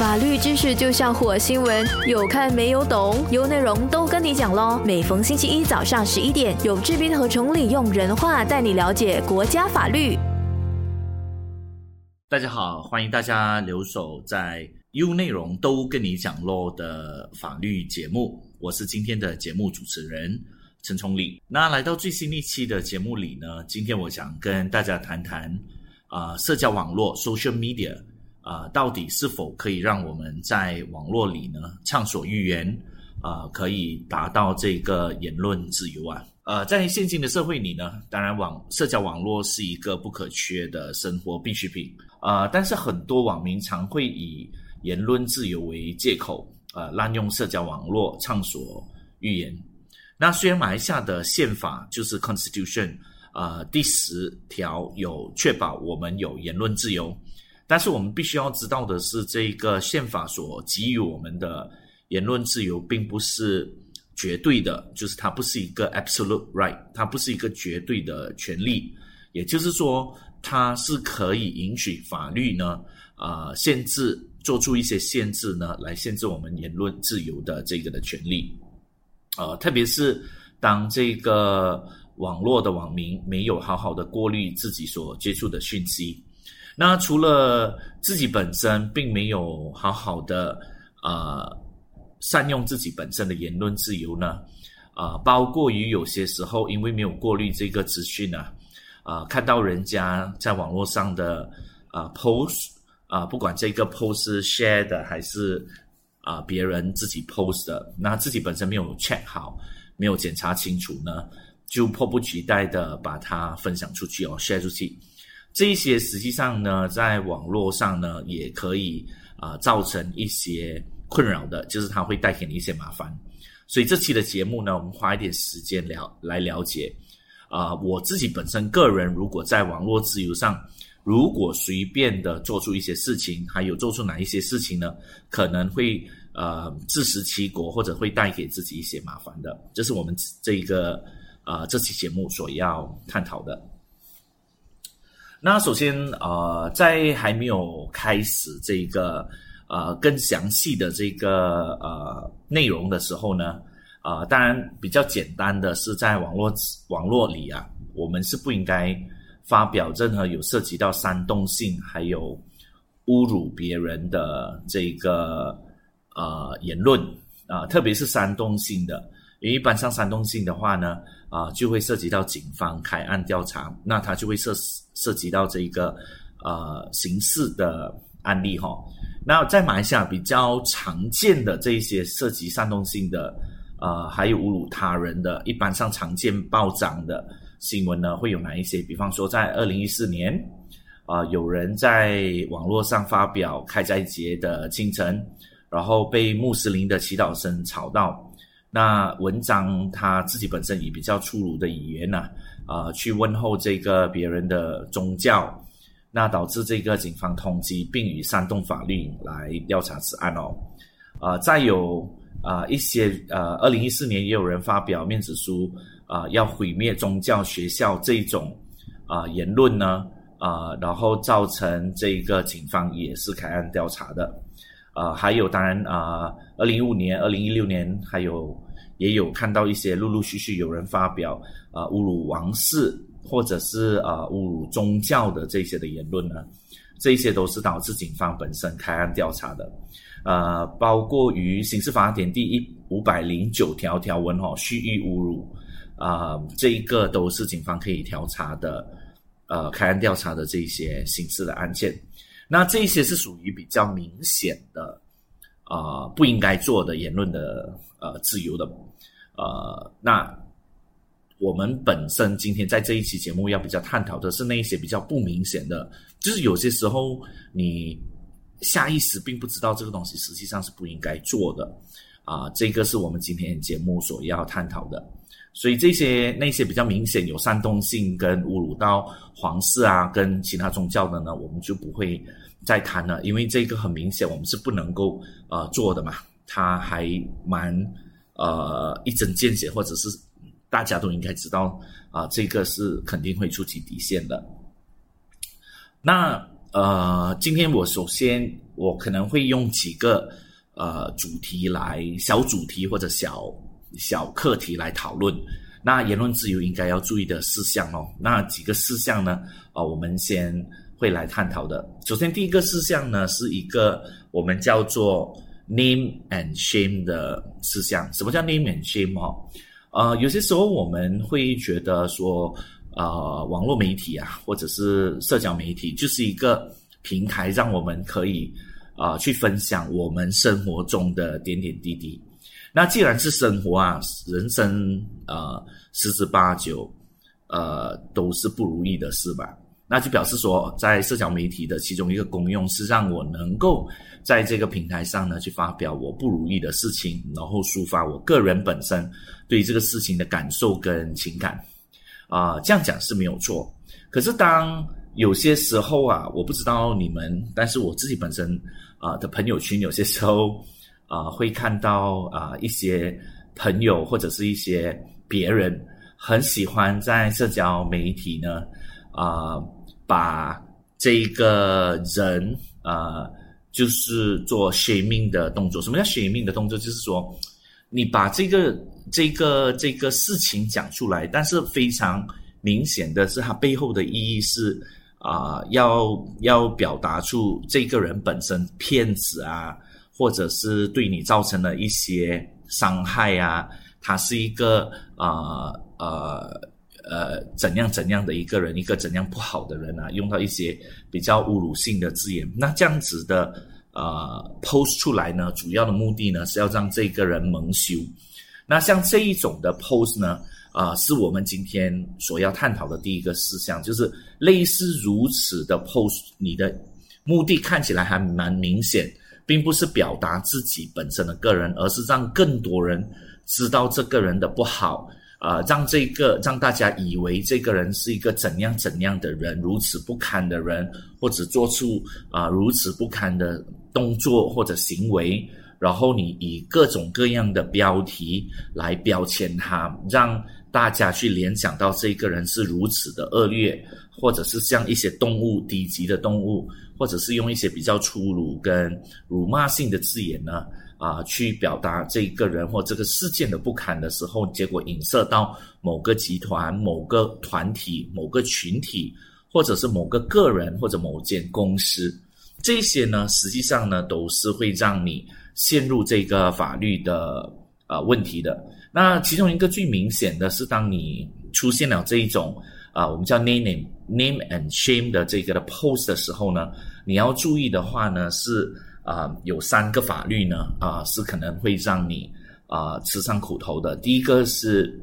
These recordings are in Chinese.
法律知识就像火星文，有看没有懂？有内容都跟你讲喽。每逢星期一早上十一点，有志斌和崇礼用人话带你了解国家法律。大家好，欢迎大家留守在 U 内容都跟你讲喽的法律节目，我是今天的节目主持人陈崇礼。那来到最新一期的节目里呢，今天我想跟大家谈谈啊，社交网络 （social media）。啊，到底是否可以让我们在网络里呢畅所欲言？啊，可以达到这个言论自由啊？呃，在现今的社会里呢，当然网社交网络是一个不可缺的生活必需品啊。但是很多网民常会以言论自由为借口，呃，滥用社交网络畅所欲言。那虽然马来西亚的宪法就是 Constitution 啊第十条有确保我们有言论自由。但是我们必须要知道的是，这个宪法所给予我们的言论自由，并不是绝对的，就是它不是一个 absolute right，它不是一个绝对的权利。也就是说，它是可以允许法律呢，啊，限制做出一些限制呢，来限制我们言论自由的这个的权利。呃，特别是当这个网络的网民没有好好的过滤自己所接触的讯息。那除了自己本身并没有好好的呃善用自己本身的言论自由呢，啊，包括于有些时候因为没有过滤这个资讯呢，啊，看到人家在网络上的啊 post 啊，不管这个 post share 的还是啊别人自己 post 的，那自己本身没有 check 好，没有检查清楚呢，就迫不及待的把它分享出去哦，share 出去。这一些实际上呢，在网络上呢，也可以啊造成一些困扰的，就是它会带给你一些麻烦。所以这期的节目呢，我们花一点时间了来了解啊，我自己本身个人如果在网络自由上，如果随便的做出一些事情，还有做出哪一些事情呢，可能会呃自食其果，或者会带给自己一些麻烦的。这是我们这一个啊这期节目所要探讨的。那首先，呃，在还没有开始这个呃更详细的这个呃内容的时候呢，啊，当然比较简单的是在网络网络里啊，我们是不应该发表任何有涉及到煽动性还有侮辱别人的这个呃言论啊，特别是煽动性的，因为一般上煽动性的话呢。啊，就会涉及到警方开案调查，那它就会涉涉及到这一个呃刑事的案例哈。那在马来西亚比较常见的这一些涉及煽动性的，呃，还有侮辱他人的，一般上常见暴涨的新闻呢，会有哪一些？比方说，在二零一四年，啊，有人在网络上发表开斋节的清晨，然后被穆斯林的祈祷声吵到。那文章他自己本身以比较粗鲁的语言呢，啊去问候这个别人的宗教，那导致这个警方通缉，并以煽动法律来调查此案哦。啊，再有啊一些呃，二零一四年也有人发表面子书啊，要毁灭宗教学校这种啊言论呢，啊，然后造成这个警方也是开案调查的。啊，还有当然啊，二零一五年、二零一六年，还有也有看到一些陆陆续续有人发表啊侮辱王室或者是啊侮辱宗教的这些的言论呢，这些都是导致警方本身开案调查的。呃，包括于刑事法典第一五百零九条条文哈，蓄意侮辱啊，这一个都是警方可以调查的，呃，开案调查的这些刑事的案件。那这些是属于比较明显的，啊，不应该做的言论的，呃，自由的，呃，那我们本身今天在这一期节目要比较探讨的是那一些比较不明显的，就是有些时候你下意识并不知道这个东西实际上是不应该做的，啊，这个是我们今天节目所要探讨的。所以这些那些比较明显有煽动性跟侮辱到皇室啊，跟其他宗教的呢，我们就不会再谈了，因为这个很明显我们是不能够呃做的嘛，它还蛮呃一针见血，或者是大家都应该知道啊，这个是肯定会触及底线的。那呃，今天我首先我可能会用几个呃主题来小主题或者小小课题来讨论。那言论自由应该要注意的事项哦，那几个事项呢？啊，我们先会来探讨的。首先，第一个事项呢，是一个我们叫做 name and shame 的事项。什么叫 name and shame 哈？呃，有些时候我们会觉得说，呃，网络媒体啊，或者是社交媒体，就是一个平台，让我们可以啊去分享我们生活中的点点滴滴。那既然是生活啊，人生呃十之八九，呃都是不如意的事吧？那就表示说，在社交媒体的其中一个功用是让我能够在这个平台上呢，去发表我不如意的事情，然后抒发我个人本身对这个事情的感受跟情感。啊，这样讲是没有错。可是当有些时候啊，我不知道你们，但是我自己本身啊的朋友圈，有些时候。啊，会看到啊一些朋友或者是一些别人很喜欢在社交媒体呢啊，把这个人呃，就是做 shaming 的动作。什么叫 shaming 的动作？就是说你把这个这个这个事情讲出来，但是非常明显的是，它背后的意义是啊，要要表达出这个人本身骗子啊。或者是对你造成了一些伤害啊，他是一个啊呃呃呃怎样怎样的一个人，一个怎样不好的人啊，用到一些比较侮辱性的字眼，那这样子的呃 post 出来呢，主要的目的呢是要让这个人蒙羞。那像这一种的 post 呢，啊，是我们今天所要探讨的第一个事项，就是类似如此的 post，你的目的看起来还蛮明显。并不是表达自己本身的个人，而是让更多人知道这个人的不好，啊，让这个让大家以为这个人是一个怎样怎样的人，如此不堪的人，或者做出啊如此不堪的动作或者行为，然后你以各种各样的标题来标签他，让大家去联想到这个人是如此的恶劣，或者是像一些动物低级的动物。或者是用一些比较粗鲁跟辱骂性的字眼呢，啊，去表达这一个人或这个事件的不堪的时候，结果影射到某个集团、某个团体、某个群体，或者是某个个人或者某间公司，这些呢，实际上呢，都是会让你陷入这个法律的呃问题的。那其中一个最明显的是，当你出现了这一种啊，我们叫 name name name and shame 的这个的 post 的时候呢。你要注意的话呢，是啊，有三个法律呢啊，是可能会让你啊吃上苦头的。第一个是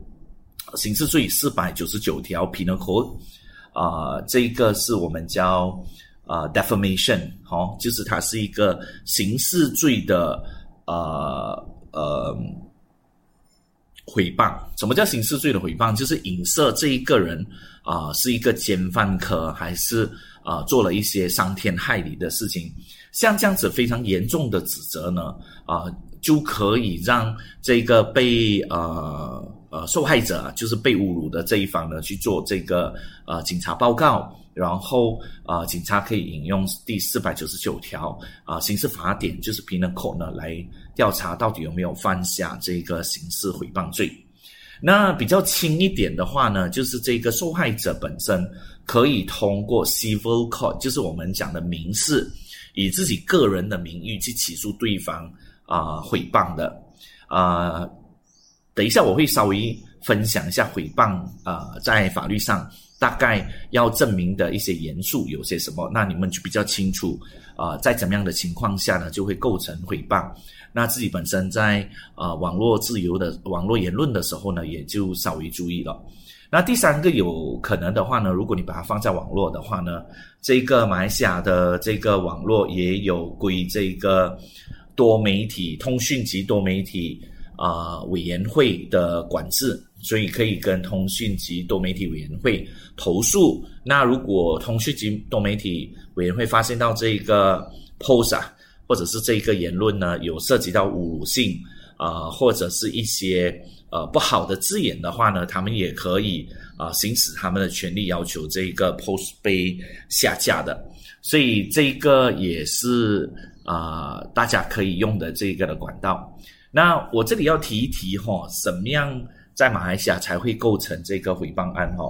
刑事罪四百九十九条 Penal Code 啊，这个是我们叫啊 defamation，好，就是它是一个刑事罪的呃呃诽谤。什么叫刑事罪的诽谤？就是影射这一个人啊是一个奸犯科还是？啊，做了一些伤天害理的事情，像这样子非常严重的指责呢，啊，就可以让这个被呃呃受害者，就是被侮辱的这一方呢，去做这个呃警察报告，然后啊，警察可以引用第四百九十九条啊刑事法典，就是平等口呢来调查到底有没有犯下这个刑事诽谤罪。那比较轻一点的话呢，就是这个受害者本身。可以通过 civil court，就是我们讲的民事，以自己个人的名誉去起诉对方啊诽谤的啊。等一下我会稍微分享一下诽谤啊，在法律上大概要证明的一些元素有些什么，那你们就比较清楚啊，在怎么样的情况下呢，就会构成诽谤。那自己本身在啊网络自由的网络言论的时候呢，也就稍微注意了。那第三个有可能的话呢，如果你把它放在网络的话呢，这个马来西亚的这个网络也有归这个多媒体通讯及多媒体啊委员会的管制，所以可以跟通讯及多媒体委员会投诉。那如果通讯及多媒体委员会发现到这个 post 啊，或者是这个言论呢，有涉及到侮辱性啊，或者是一些。呃，不好的字眼的话呢，他们也可以啊行使他们的权利，要求这个 post 被下架的。所以这个也是啊大家可以用的这个的管道。那我这里要提一提哈，怎么样在马来西亚才会构成这个诽谤案哈？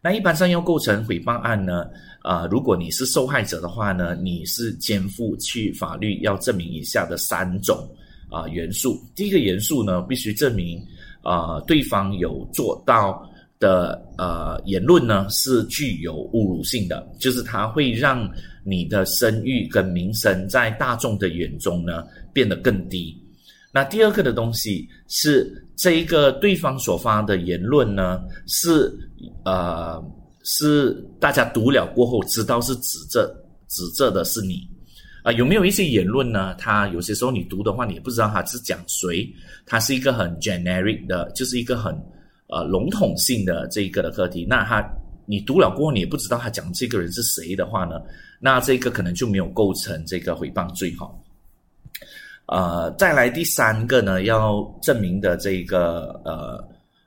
那一般上要构成诽谤案呢，啊，如果你是受害者的话呢，你是肩负去法律要证明以下的三种啊元素。第一个元素呢，必须证明啊对方有做到的呃言论呢是具有侮辱性的，就是它会让你的声誉跟名声在大众的眼中呢变得更低。那第二个的东西是这一个对方所发的言论呢，是呃是大家读了过后知道是指责指责的是你啊，有没有一些言论呢？他有些时候你读的话，你也不知道他是讲谁，他是一个很 generic 的，就是一个很呃笼统性的这一个的课题。那他你读了过后，你也不知道他讲这个人是谁的话呢，那这个可能就没有构成这个诽谤罪哈。呃，再来第三个呢，要证明的这个呃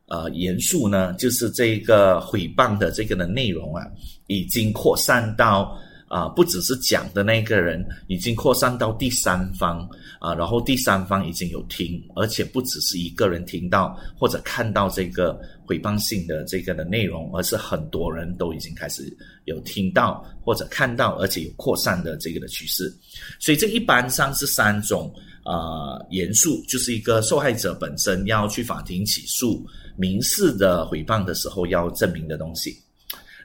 呃严肃呢，就是这个诽谤的这个的内容啊，已经扩散到啊，不只是讲的那个人，已经扩散到第三方啊，然后第三方已经有听，而且不只是一个人听到或者看到这个诽谤性的这个的内容，而是很多人都已经开始有听到或者看到，而且有扩散的这个的趋势，所以这一般上是三种。呃，严肃就是一个受害者本身要去法庭起诉民事的诽谤的时候要证明的东西。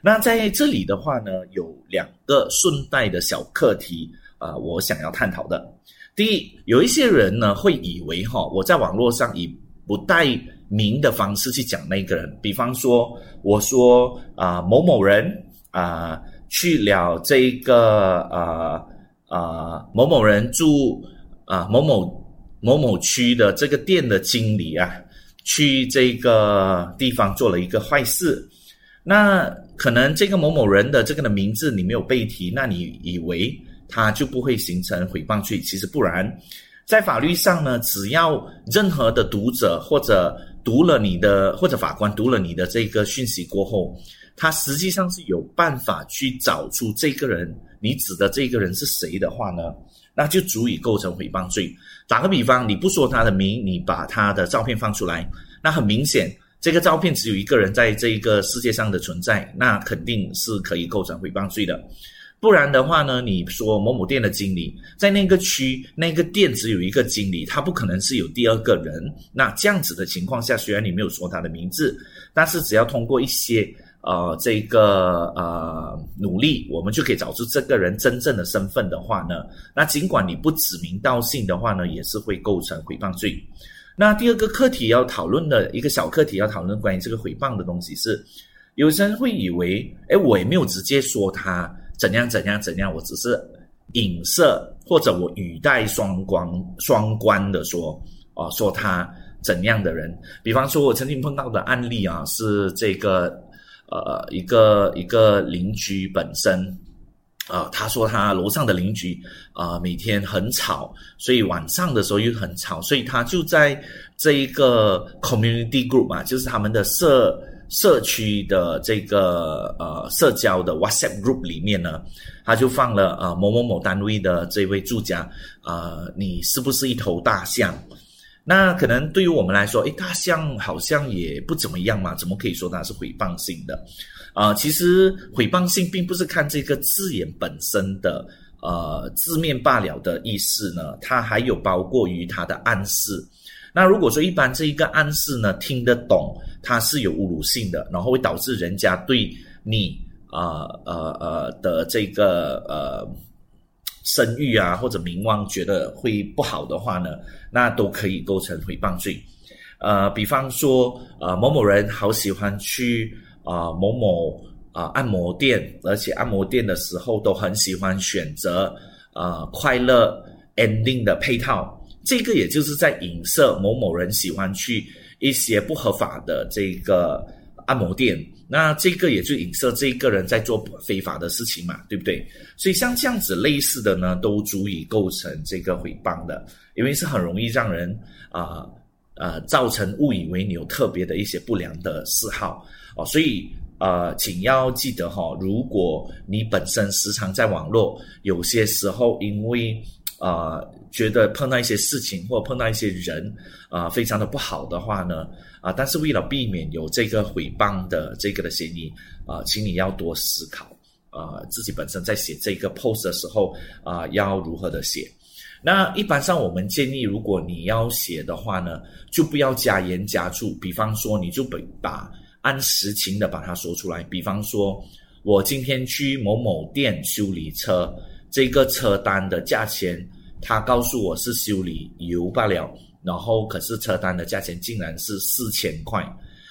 那在这里的话呢，有两个顺带的小课题啊，我想要探讨的。第一，有一些人呢会以为哈，我在网络上以不带名的方式去讲那个人，比方说我说啊某某人啊去了这个啊啊某某人住。啊，某某某某区的这个店的经理啊，去这个地方做了一个坏事，那可能这个某某人的这个的名字你没有被提，那你以为他就不会形成诽谤罪？其实不然，在法律上呢，只要任何的读者或者读了你的或者法官读了你的这个讯息过后，他实际上是有办法去找出这个人，你指的这个人是谁的话呢？那就足以构成诽谤罪。打个比方，你不说他的名，你把他的照片放出来，那很明显，这个照片只有一个人在这一个世界上的存在，那肯定是可以构成诽谤罪的。不然的话呢，你说某某店的经理在那个区那个店只有一个经理，他不可能是有第二个人。那这样子的情况下，虽然你没有说他的名字，但是只要通过一些。呃，这个呃努力，我们就可以找出这个人真正的身份的话呢，那尽管你不指名道姓的话呢，也是会构成诽谤罪。那第二个课题要讨论的一个小课题要讨论关于这个诽谤的东西是，有些人会以为，哎，我也没有直接说他怎样怎样怎样，我只是影射或者我语带双关双关的说，哦，说他怎样的人。比方说，我曾经碰到的案例啊，是这个。呃，一个一个邻居本身，啊，他说他楼上的邻居啊，每天很吵，所以晚上的时候又很吵，所以他就在这一个 community group 嘛，就是他们的社社区的这个呃社交的 WhatsApp group 里面呢，他就放了啊某某某单位的这位住家啊，你是不是一头大象？那可能对于我们来说，诶，大象好像也不怎么样嘛，怎么可以说它是诽谤性的？啊，其实诽谤性并不是看这个字眼本身的呃字面罢了的意思呢，它还有包括于它的暗示。那如果说一般这一个暗示呢听得懂，它是有侮辱性的，然后会导致人家对你啊呃呃的这个呃。声誉啊，或者名望觉得会不好的话呢，那都可以构成诽谤罪。呃，比方说，呃，某某人好喜欢去啊某某啊按摩店，而且按摩店的时候都很喜欢选择啊快乐 ending 的配套，这个也就是在影射某某人喜欢去一些不合法的这个按摩店。那这个也就影射这个人在做非法的事情嘛，对不对？所以像这样子类似的呢，都足以构成这个诽谤的，因为是很容易让人啊呃造成误以为你有特别的一些不良的嗜好哦。所以呃，请要记得哈，如果你本身时常在网络，有些时候因为呃觉得碰到一些事情或碰到一些人啊非常的不好的话呢啊，但是为了避免有这个诽谤的这个的嫌疑啊，请你要多思考啊，自己本身在写这个 post 的时候啊，要如何的写。那一般上我们建议，如果你要写的话呢，就不要加盐加醋。比方说，你就把把按实情的把它说出来。比方说，我今天去某某店修理车，这个车单的价钱，他告诉我是修理油罢了，然后可是车单的价钱竟然是四千块，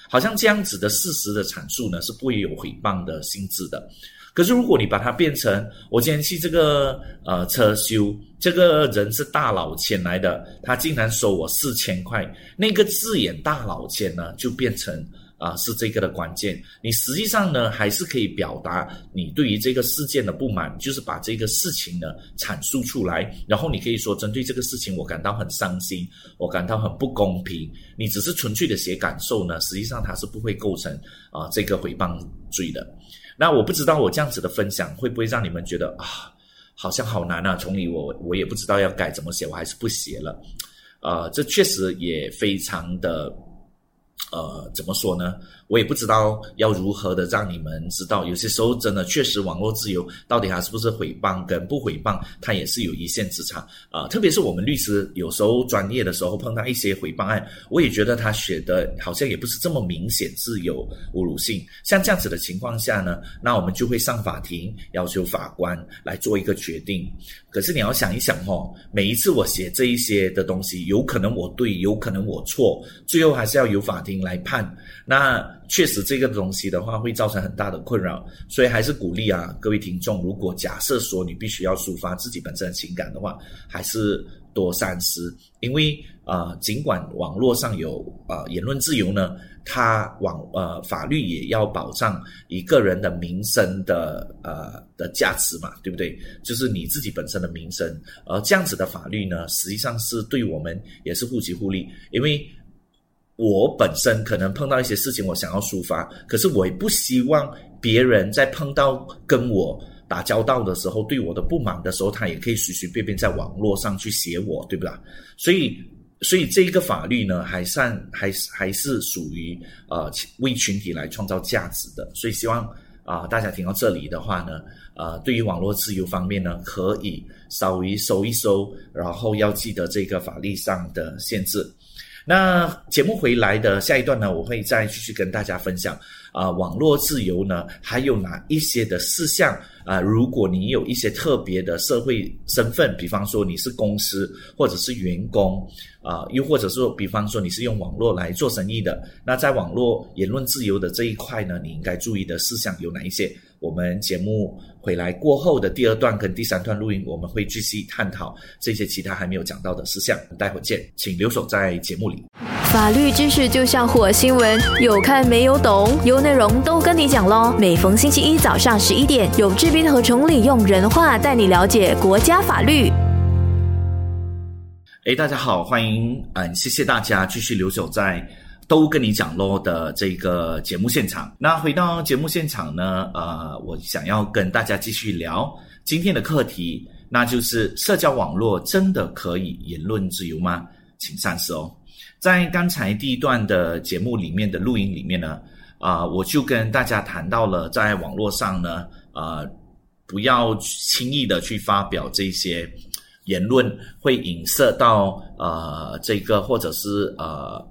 好像这样子的事实的阐述呢，是不会有诽谤的性质的。可是，如果你把它变成我今天去这个呃车修，这个人是大老千来的，他竟然收我四千块，那个字眼“大佬钱”呢，就变成啊是这个的关键。你实际上呢，还是可以表达你对于这个事件的不满，就是把这个事情呢阐述出来，然后你可以说针对这个事情，我感到很伤心，我感到很不公平。你只是纯粹的写感受呢，实际上它是不会构成啊这个诽谤罪的。那我不知道我这样子的分享会不会让你们觉得啊，好像好难啊！从里我我也不知道要该怎么写，我还是不写了。呃，这确实也非常的。呃，怎么说呢？我也不知道要如何的让你们知道。有些时候真的确实，网络自由到底还是不是诽谤跟不诽谤，它也是有一线之差啊。特别是我们律师有时候专业的时候碰到一些诽谤案，我也觉得他写的好像也不是这么明显是有侮辱性。像这样子的情况下呢，那我们就会上法庭要求法官来做一个决定。可是你要想一想哦，每一次我写这一些的东西，有可能我对，有可能我错，最后还是要由法庭来判。那确实这个东西的话，会造成很大的困扰。所以还是鼓励啊，各位听众，如果假设说你必须要抒发自己本身的情感的话，还是多三思，因为啊，尽管网络上有啊言论自由呢。它网呃法律也要保障一个人的名声的呃的价值嘛，对不对？就是你自己本身的名声，而这样子的法律呢，实际上是对我们也是互吉互利。因为我本身可能碰到一些事情，我想要抒发，可是我也不希望别人在碰到跟我打交道的时候，对我的不满的时候，他也可以随随便便在网络上去写我，对不啦？所以。所以这一个法律呢，还算还是还是属于呃为群体来创造价值的。所以希望啊大家听到这里的话呢，呃对于网络自由方面呢，可以稍微收一收，然后要记得这个法律上的限制。那节目回来的下一段呢，我会再继续跟大家分享啊网络自由呢还有哪一些的事项啊？如果你有一些特别的社会身份，比方说你是公司或者是员工。啊，又或者说，比方说你是用网络来做生意的，那在网络言论自由的这一块呢，你应该注意的事项有哪一些？我们节目回来过后的第二段跟第三段录音，我们会继续探讨这些其他还没有讲到的事项。待会见，请留守在节目里。法律知识就像火星文，有看没有懂，有内容都跟你讲喽。每逢星期一早上十一点，有志斌和崇礼用人话带你了解国家法律。哎，大家好，欢迎，嗯，谢谢大家继续留守在都跟你讲咯的这个节目现场。那回到节目现场呢，呃，我想要跟大家继续聊今天的课题，那就是社交网络真的可以言论自由吗？请三思哦。在刚才第一段的节目里面的录音里面呢，啊，我就跟大家谈到了在网络上呢，呃，不要轻易的去发表这些。言论会影射到呃这个，或者是呃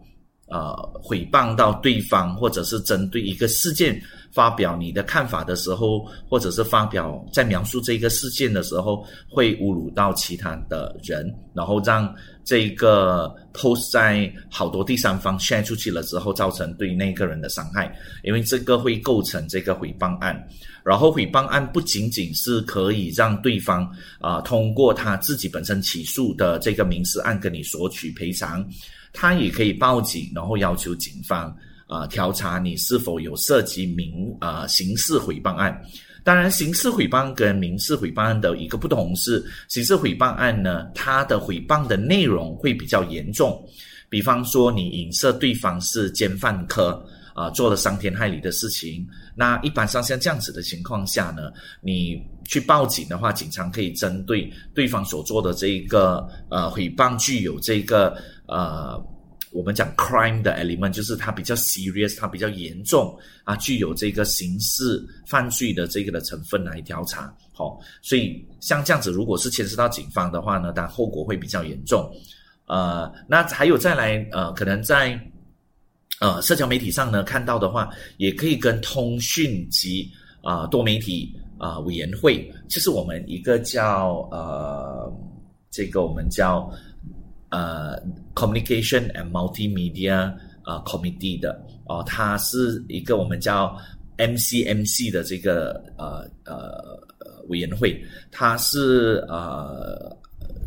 呃诽谤到对方，或者是针对一个事件发表你的看法的时候，或者是发表在描述这个事件的时候，会侮辱到其他的人，然后让这个 post 在好多第三方 share 出去了之后，造成对那个人的伤害，因为这个会构成这个诽谤案。然后诽谤案不仅仅是可以让对方啊通过他自己本身起诉的这个民事案跟你索取赔偿，他也可以报警，然后要求警方啊调查你是否有涉及民啊刑事诽谤案。当然，刑事诽谤跟民事诽谤案的一个不同是，刑事诽谤案呢，它的诽谤的内容会比较严重，比方说你影射对方是奸犯科。啊，做了伤天害理的事情。那一般上像这样子的情况下呢，你去报警的话，警察可以针对对方所做的这一个呃诽谤具有这个呃我们讲 crime 的 element，就是它比较 serious，它比较严重啊，具有这个刑事犯罪的这个的成分来调查。好，所以像这样子，如果是牵涉到警方的话呢，但后果会比较严重。呃，那还有再来呃，可能在呃社交媒体上呢看到的话，也可以跟通讯及啊多媒体啊委员会，就是我们一个叫呃这个我们叫呃 Communication and Multimedia 啊 Committee 的哦，它是一个我们叫 MCMC 的这个呃呃委员会，它是呃。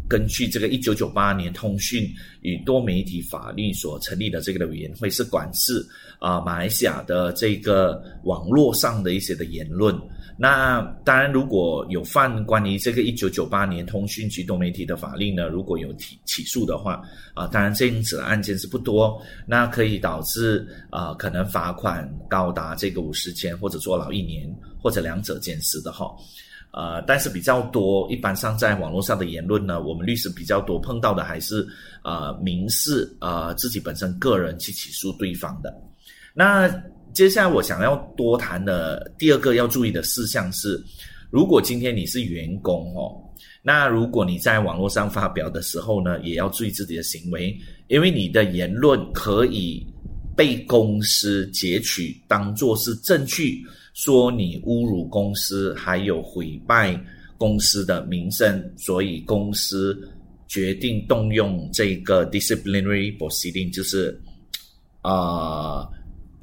根据这个一九九八年通讯与多媒体法律所成立的这个的委员会，是管制啊马来西亚的这个网络上的一些的言论。那当然，如果有犯关于这个一九九八年通讯及多媒体的法令呢，如果有起起诉的话啊，当然这样子的案件是不多，那可以导致啊可能罚款高达这个五十千，或者坐牢一年，或者两者兼施的哈。呃，但是比较多，一般上在网络上的言论呢，我们律师比较多碰到的还是呃民事呃自己本身个人去起诉对方的。那接下来我想要多谈的第二个要注意的事项是，如果今天你是员工哦，那如果你在网络上发表的时候呢，也要注意自己的行为，因为你的言论可以被公司截取当做是证据。说你侮辱公司，还有毁败公司的名声，所以公司决定动用这个 disciplinary proceeding，就是啊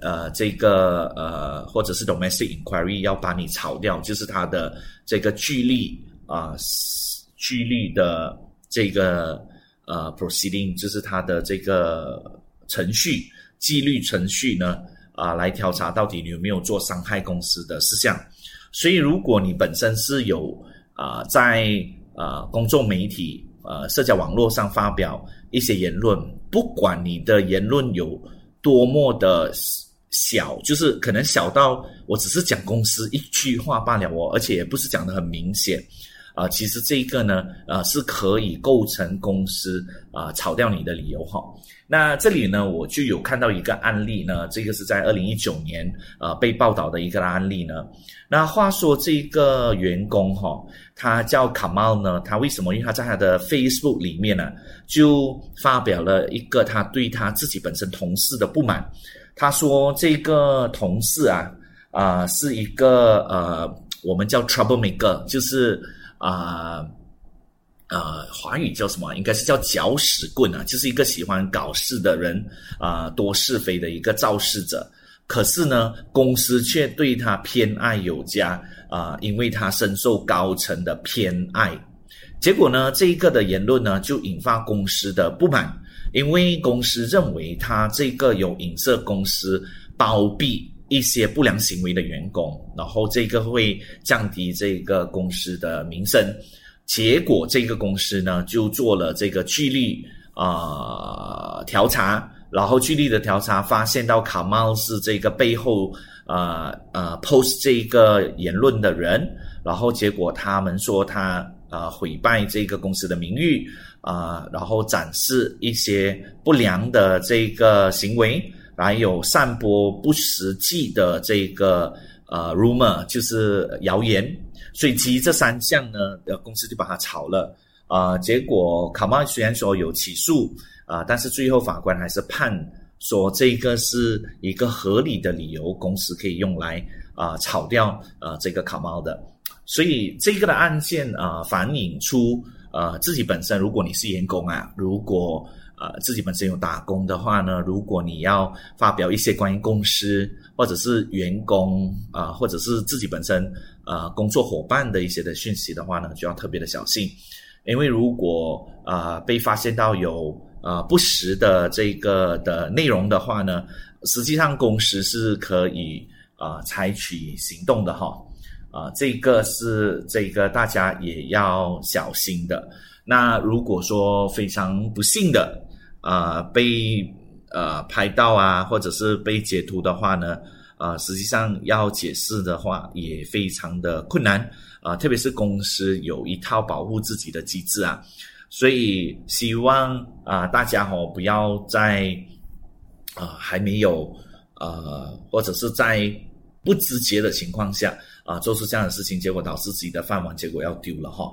呃这个呃或者是 domestic inquiry 要把你炒掉，就是他的这个纪律啊纪律的这个呃 proceeding，就是他的这个程序纪律程序呢。啊，来调查到底你有没有做伤害公司的事项。所以，如果你本身是有啊，在啊公众媒体、呃社交网络上发表一些言论，不管你的言论有多么的小，就是可能小到我只是讲公司一句话罢了哦，而且也不是讲的很明显啊。其实这一个呢，呃，是可以构成公司啊炒掉你的理由哈。那这里呢，我就有看到一个案例呢，这个是在二零一九年呃被报道的一个案例呢。那话说这个员工哈，他叫卡茂呢，他为什么？因为他在他的 Facebook 里面呢，就发表了一个他对他自己本身同事的不满。他说这个同事啊啊是一个呃，我们叫 trouble maker，就是啊。华语叫什么？应该是叫搅屎棍啊，就是一个喜欢搞事的人啊，多是非的一个肇事者。可是呢，公司却对他偏爱有加啊，因为他深受高层的偏爱。结果呢，这一个的言论呢，就引发公司的不满，因为公司认为他这个有影射公司包庇一些不良行为的员工，然后这个会降低这个公司的名声。结果这个公司呢，就做了这个纪律啊调查，然后纪律的调查发现到卡茂是这个背后呃呃 post 这个言论的人，然后结果他们说他呃毁败这个公司的名誉啊，然后展示一些不良的这个行为，还有散播不实际的这个呃 rumor，就是谣言。所以基于这三项呢，呃，公司就把它炒了啊。结果卡茂虽然说有起诉啊，但是最后法官还是判说这个是一个合理的理由，公司可以用来啊炒掉呃这个卡茂的。所以这个的案件啊，反映出呃自己本身，如果你是员工啊，如果呃自己本身有打工的话呢，如果你要发表一些关于公司或者是员工啊，或者是自己本身。呃，工作伙伴的一些的讯息的话呢，就要特别的小心，因为如果呃被发现到有呃不实的这个的内容的话呢，实际上公司是可以啊采取行动的哈，啊这个是这个大家也要小心的。那如果说非常不幸的啊被呃拍到啊，或者是被截图的话呢？啊，实际上要解释的话也非常的困难啊，特别是公司有一套保护自己的机制啊，所以希望啊大家哦不要在啊还没有呃或者是在不知觉的情况下啊做出这样的事情，结果导致自己的饭碗结果要丢了哈。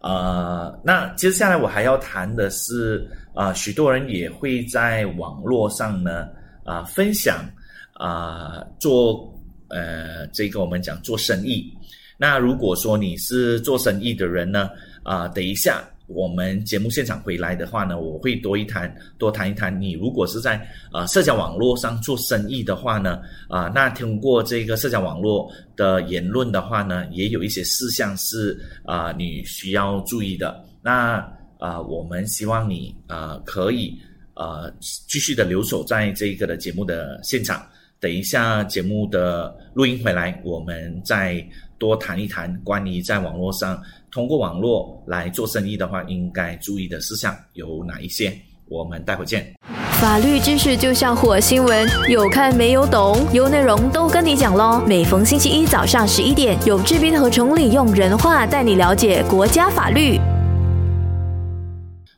呃，那接下来我还要谈的是，啊，许多人也会在网络上呢，啊，分享，啊，做，呃，这个我们讲做生意。那如果说你是做生意的人呢，啊，等一下。我们节目现场回来的话呢，我会多一谈，多谈一谈。你如果是在呃社交网络上做生意的话呢，啊，那通过这个社交网络的言论的话呢，也有一些事项是啊你需要注意的。那啊，我们希望你啊可以呃继续的留守在这一个的节目的现场。等一下节目的录音回来，我们再多谈一谈关于在网络上。通过网络来做生意的话，应该注意的事项有哪一些？我们待会见。法律知识就像火星文，有看没有懂，有内容都跟你讲喽。每逢星期一早上十一点，有志斌和崇礼用人话带你了解国家法律。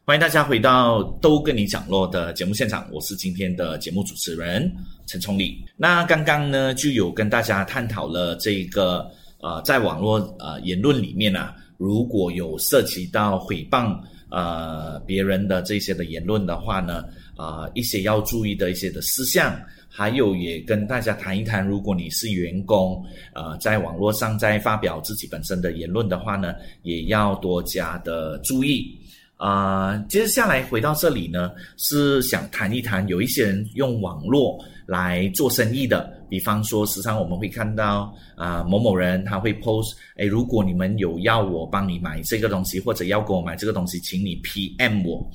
欢迎大家回到都跟你讲落的节目现场，我是今天的节目主持人陈崇礼。那刚刚呢，就有跟大家探讨了这个呃，在网络呃言论里面啊。如果有涉及到诽谤呃别人的这些的言论的话呢，啊一些要注意的一些的事项，还有也跟大家谈一谈，如果你是员工，呃在网络上在发表自己本身的言论的话呢，也要多加的注意。啊，接下来回到这里呢，是想谈一谈，有一些人用网络来做生意的，比方说，时常我们会看到啊，某某人他会 post，哎，如果你们有要我帮你买这个东西，或者要给我买这个东西，请你 PM 我，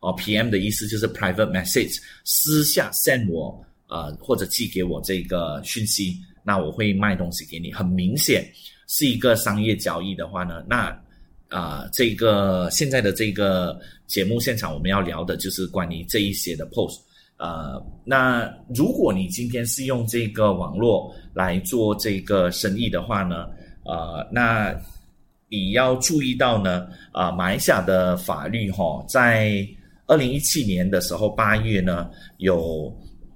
哦，PM 的意思就是 private message，私下 send 我，呃，或者寄给我这个讯息，那我会卖东西给你，很明显是一个商业交易的话呢，那。啊，这个现在的这个节目现场，我们要聊的就是关于这一些的 post。呃，那如果你今天是用这个网络来做这个生意的话呢，呃，那你要注意到呢，啊，马来西亚的法律哈，在二零一七年的时候八月呢，有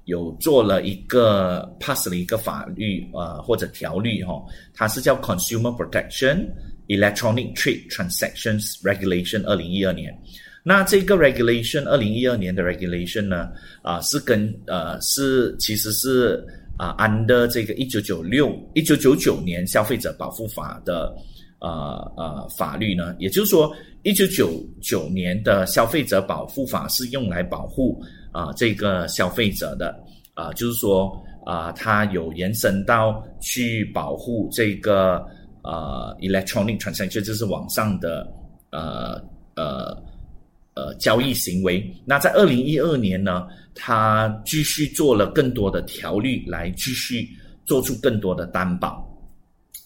有做了一个 pass 了一个法律呃或者条例哈，它是叫 Consumer Protection。Electronic Trade Transactions Regulation 二零一二年，那这个 Regulation 二零一二年的 Regulation 呢，啊是跟呃是其实是啊 under 这个一九九六一九九九年消费者保护法的呃呃法律呢，也就是说一九九九年的消费者保护法是用来保护啊这个消费者的啊，就是说啊它有延伸到去保护这个。呃，electronic transaction 就是网上的呃呃呃交易行为。那在二零一二年呢，他继续做了更多的条例来继续做出更多的担保。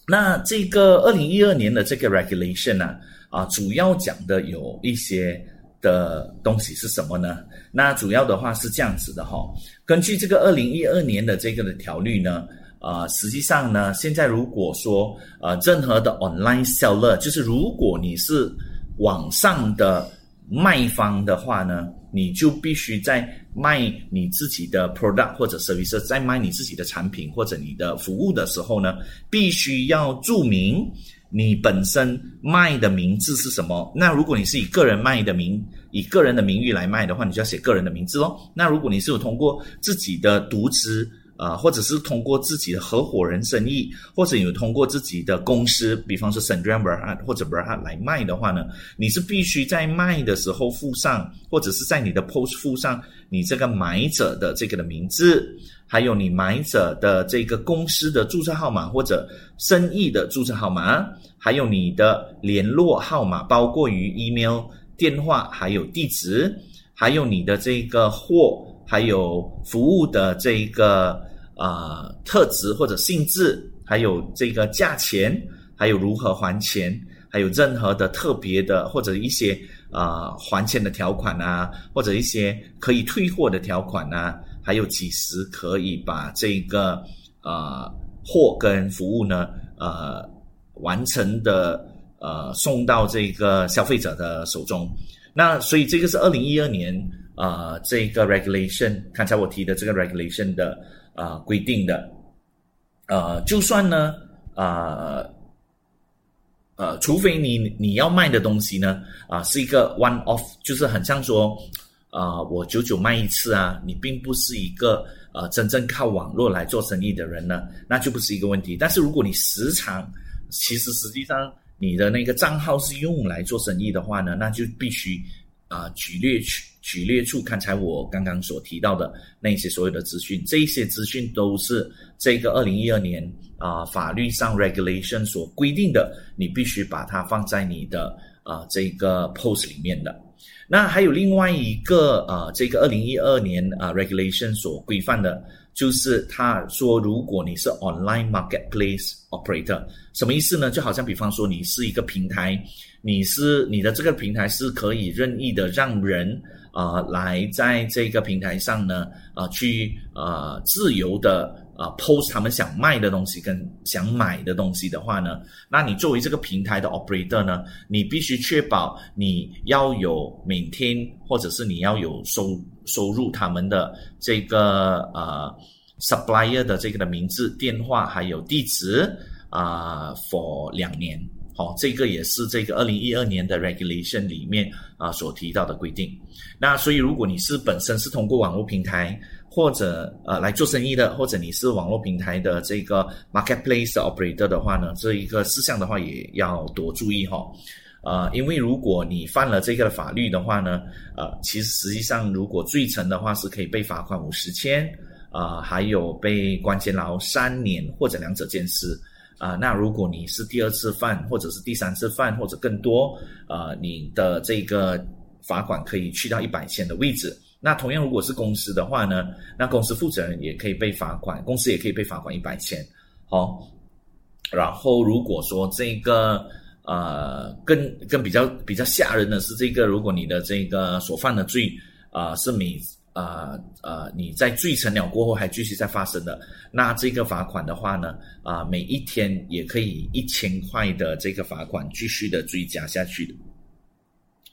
那这个二零一二年的这个 regulation 呢，啊，主要讲的有一些的东西是什么呢？那主要的话是这样子的哈，根据这个二零一二年的这个的条例呢。啊，实际上呢，现在如果说呃，任何的 online seller，就是如果你是网上的卖方的话呢，你就必须在卖你自己的 product 或者 service，在卖你自己的产品或者你的服务的时候呢，必须要注明你本身卖的名字是什么。那如果你是以个人卖的名，以个人的名誉来卖的话，你就要写个人的名字喽。那如果你是有通过自己的独资，啊，或者是通过自己的合伙人生意，或者有通过自己的公司，比方说 s a n d r a b r a 或者 b r a 来卖的话呢，你是必须在卖的时候附上，或者是在你的 post 附上你这个买者的这个的名字，还有你买者的这个公司的注册号码或者生意的注册号码，还有你的联络号码，包括于 email、电话还有地址，还有你的这个货。还有服务的这一个啊特质或者性质，还有这个价钱，还有如何还钱，还有任何的特别的或者一些呃还钱的条款啊，或者一些可以退货的条款啊，还有几时可以把这个呃货跟服务呢呃完成的呃送到这个消费者的手中。那所以这个是二零一二年呃这个 regulation，刚才我提的这个 regulation 的呃规定的，呃就算呢呃呃除非你你要卖的东西呢啊是一个 one off，就是很像说啊我久久卖一次啊，你并不是一个呃真正靠网络来做生意的人呢，那就不是一个问题。但是如果你时常其实实际上。你的那个账号是用来做生意的话呢，那就必须啊举列举列出刚才我刚刚所提到的那些所有的资讯，这一些资讯都是这个二零一二年啊法律上 regulation 所规定的，你必须把它放在你的啊这个 post 里面的。那还有另外一个呃这个二零一二年啊 regulation 所规范的。就是他说，如果你是 online marketplace operator，什么意思呢？就好像比方说，你是一个平台，你是你的这个平台是可以任意的让人啊来在这个平台上呢啊去啊自由的。啊，post 他们想卖的东西跟想买的东西的话呢，那你作为这个平台的 operator 呢，你必须确保你要有每天或者是你要有收收入他们的这个呃 supplier 的这个的名字、电话还有地址啊，for 两年。好，这个也是这个二零一二年的 regulation 里面啊所提到的规定。那所以如果你是本身是通过网络平台。或者呃来做生意的，或者你是网络平台的这个 marketplace operator 的话呢，这一个事项的话也要多注意哈。呃，因为如果你犯了这个法律的话呢，呃，其实实际上如果罪成的话是可以被罚款五十千，啊，还有被关监牢三年或者两者兼施。啊，那如果你是第二次犯或者是第三次犯或者更多，呃，你的这个罚款可以去到一百千的位置。那同样，如果是公司的话呢，那公司负责人也可以被罚款，公司也可以被罚款一百千。好，然后如果说这个呃，更更比较比较吓人的是，这个如果你的这个所犯的罪啊是每啊呃你在罪成了过后还继续在发生的，那这个罚款的话呢啊每一天也可以一千块的这个罚款继续的追加下去的。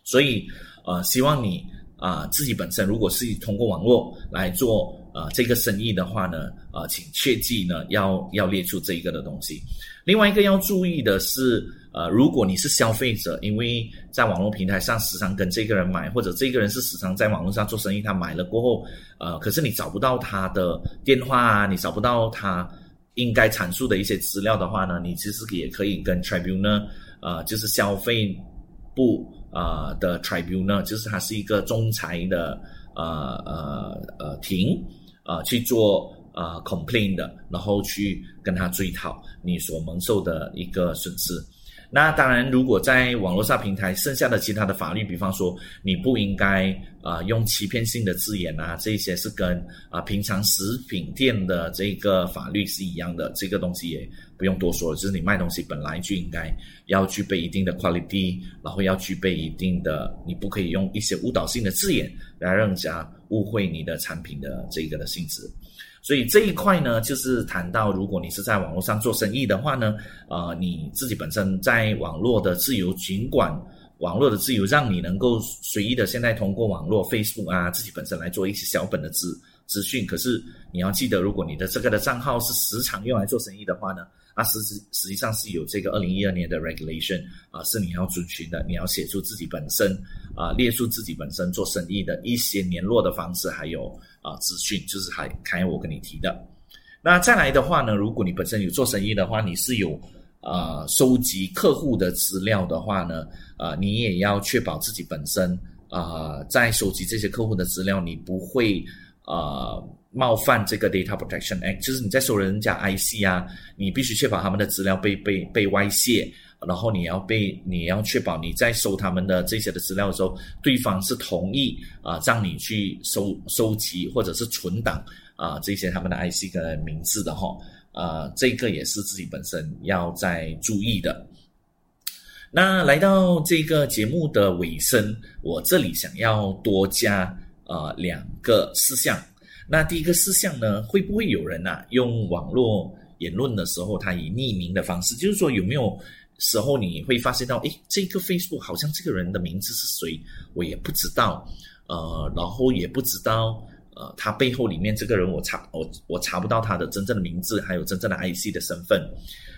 所以呃，希望你。啊，自己本身如果是通过网络来做啊这个生意的话呢，啊，请切记呢要要列出这一个的东西。另外一个要注意的是，呃，如果你是消费者，因为在网络平台上时常跟这个人买，或者这个人是时常在网络上做生意，他买了过后，呃，可是你找不到他的电话啊，你找不到他应该阐述的一些资料的话呢，你其实也可以跟 Tribunal，呃，就是消费部。啊的 tribunal 就是它是一个仲裁的呃呃呃庭啊去做啊 complain 的，然后去跟他追讨你所蒙受的一个损失。那当然，如果在网络上平台剩下的其他的法律，比方说你不应该啊用欺骗性的字眼啊，这些是跟啊平常食品店的这个法律是一样的，这个东西也不用多说了。就是你卖东西本来就应该要具备一定的 quality，然后要具备一定的，你不可以用一些误导性的字眼来让人家误会你的产品的这个的性质。所以这一块呢，就是谈到，如果你是在网络上做生意的话呢，呃，你自己本身在网络的自由，尽管网络的自由让你能够随意的现在通过网络 Facebook 啊，自己本身来做一些小本的资资讯，可是你要记得，如果你的这个的账号是时常用来做生意的话呢，啊，实实实际上是有这个二零一二年的 regulation 啊，是你要遵循的，你要写出自己本身啊，列出自己本身做生意的一些联络的方式，还有。啊，资讯就是还才我跟你提的。那再来的话呢，如果你本身有做生意的话，你是有啊收集客户的资料的话呢，啊，你也要确保自己本身啊在收集这些客户的资料，你不会啊冒犯这个 Data Protection Act，就是你在收人家 IC 啊，你必须确保他们的资料被被被外泄。然后你要被你要确保你在收他们的这些的资料的时候，对方是同意啊，让你去收收集或者是存档啊这些他们的 IC 的名字的哈，啊这个也是自己本身要在注意的。那来到这个节目的尾声，我这里想要多加啊两个事项。那第一个事项呢，会不会有人啊用网络言论的时候，他以匿名的方式，就是说有没有时候你会发现到，诶，这个 Facebook 好像这个人的名字是谁，我也不知道，呃，然后也不知道。呃，他背后里面这个人，我查我我查不到他的真正的名字，还有真正的 IC 的身份。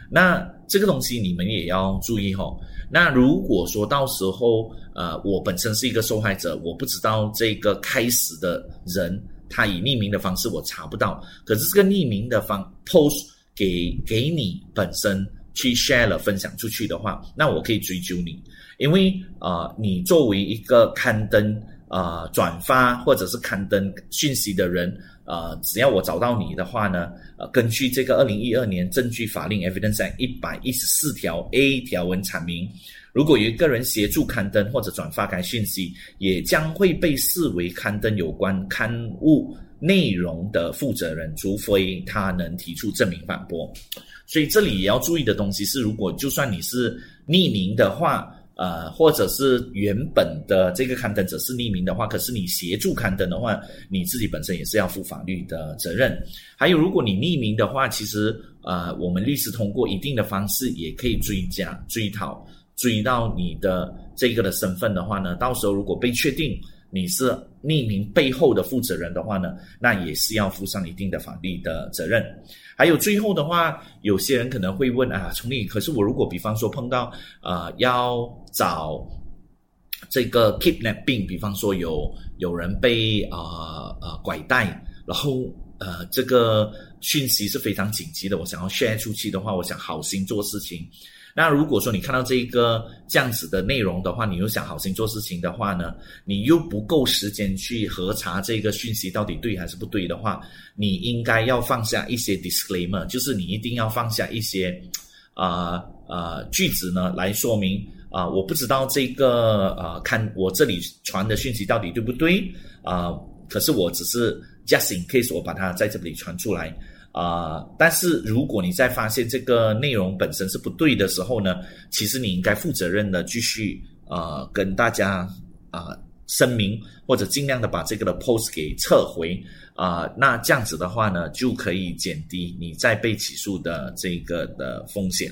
那这个东西你们也要注意哈。那如果说到时候，呃，我本身是一个受害者，我不知道这个开始的人，他以匿名的方式我查不到，可是这个匿名的方 post 给给你本身去 share 了分享出去的话，那我可以追究你，因为呃，你作为一个刊登。呃，转发或者是刊登讯息的人，呃，只要我找到你的话呢，呃，根据这个二零一二年证据法令 Evidence Act 一百一十四条 A 条文阐明，如果有一个人协助刊登或者转发该讯息，也将会被视为刊登有关刊物内容的负责人，除非他能提出证明反驳。所以这里也要注意的东西是，如果就算你是匿名的话。呃，或者是原本的这个刊登者是匿名的话，可是你协助刊登的话，你自己本身也是要负法律的责任。还有，如果你匿名的话，其实呃，我们律师通过一定的方式也可以追加、追讨、追到你的这个的身份的话呢，到时候如果被确定你是匿名背后的负责人的话呢，那也是要负上一定的法律的责任。还有最后的话，有些人可能会问啊，崇礼，可是我如果比方说碰到啊，要找这个 kidnapping，比方说有有人被啊呃拐带，然后呃这个讯息是非常紧急的，我想要 share 出去的话，我想好心做事情。那如果说你看到这一个这样子的内容的话，你又想好心做事情的话呢，你又不够时间去核查这个讯息到底对还是不对的话，你应该要放下一些 disclaimer，就是你一定要放下一些啊啊句子呢来说明啊，我不知道这个呃看我这里传的讯息到底对不对啊，可是我只是 just in case 我把它在这里传出来。啊，但是如果你在发现这个内容本身是不对的时候呢，其实你应该负责任的继续呃跟大家啊声明，或者尽量的把这个的 post 给撤回啊，那这样子的话呢，就可以减低你再被起诉的这个的风险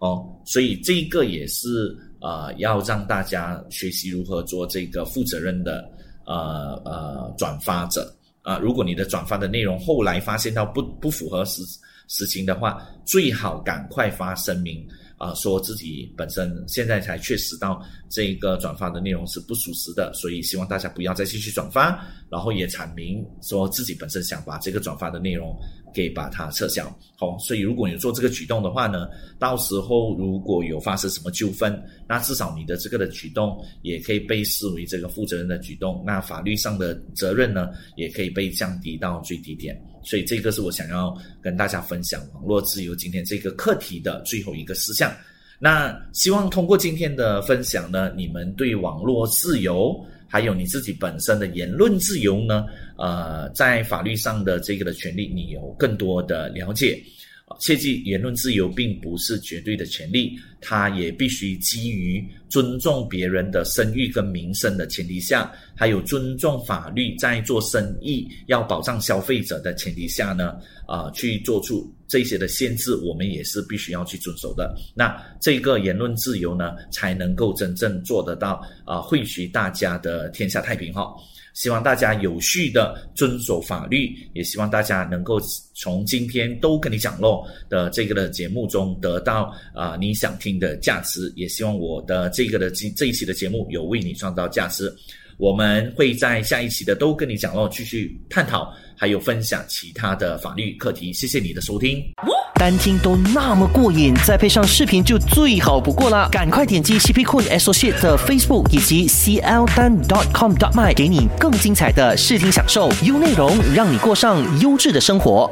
哦。所以这一个也是呃要让大家学习如何做这个负责任的呃呃转发者。啊，如果你的转发的内容后来发现到不不符合实实情的话，最好赶快发声明啊，说自己本身现在才确实到这个转发的内容是不属实的，所以希望大家不要再继续转发，然后也阐明说自己本身想把这个转发的内容。给把它撤销，好，所以如果你做这个举动的话呢，到时候如果有发生什么纠纷，那至少你的这个的举动也可以被视为这个负责任的举动，那法律上的责任呢，也可以被降低到最低点。所以这个是我想要跟大家分享网络自由今天这个课题的最后一个事项。那希望通过今天的分享呢，你们对网络自由。还有你自己本身的言论自由呢？呃，在法律上的这个的权利，你有更多的了解。切记，言论自由并不是绝对的权利，它也必须基于尊重别人的声誉跟名声的前提下，还有尊重法律，在做生意要保障消费者的前提下呢，啊，去做出。这些的限制，我们也是必须要去遵守的。那这个言论自由呢，才能够真正做得到啊，汇聚大家的天下太平哈。希望大家有序的遵守法律，也希望大家能够从今天都跟你讲喽的这个的节目中得到啊你想听的价值。也希望我的这个的这这一期的节目有为你创造价值。我们会在下一期的都跟你讲喽，继续探讨。还有分享其他的法律课题，谢谢你的收听。单听都那么过瘾，再配上视频就最好不过啦。赶快点击 CP Cool Associate 的 Facebook 以及 CL 单 dot com dot my，给你更精彩的视听享受，优内容让你过上优质的生活。